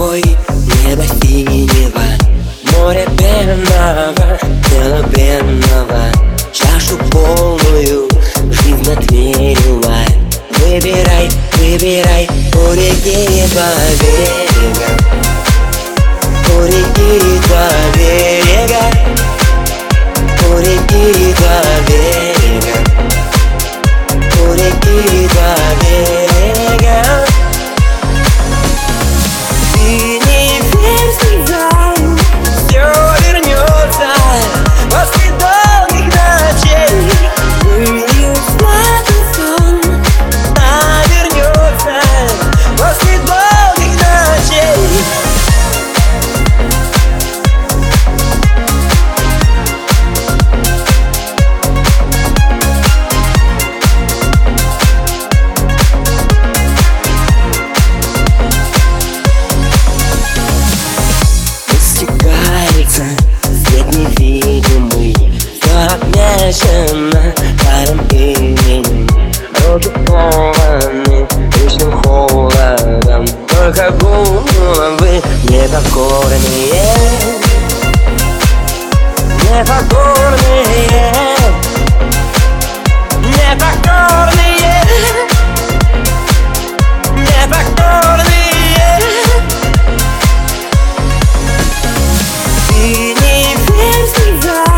тобой. Небо синего, море пенного Тело бедного, чашу полную Жизнь отмерила. Выбирай, выбирай У реки два берега. У реки два берега окрашена паром именем Руки полны лишним холодом. Только головы непокорные Непокорные Непокорные Непокорные Ты не верь всегда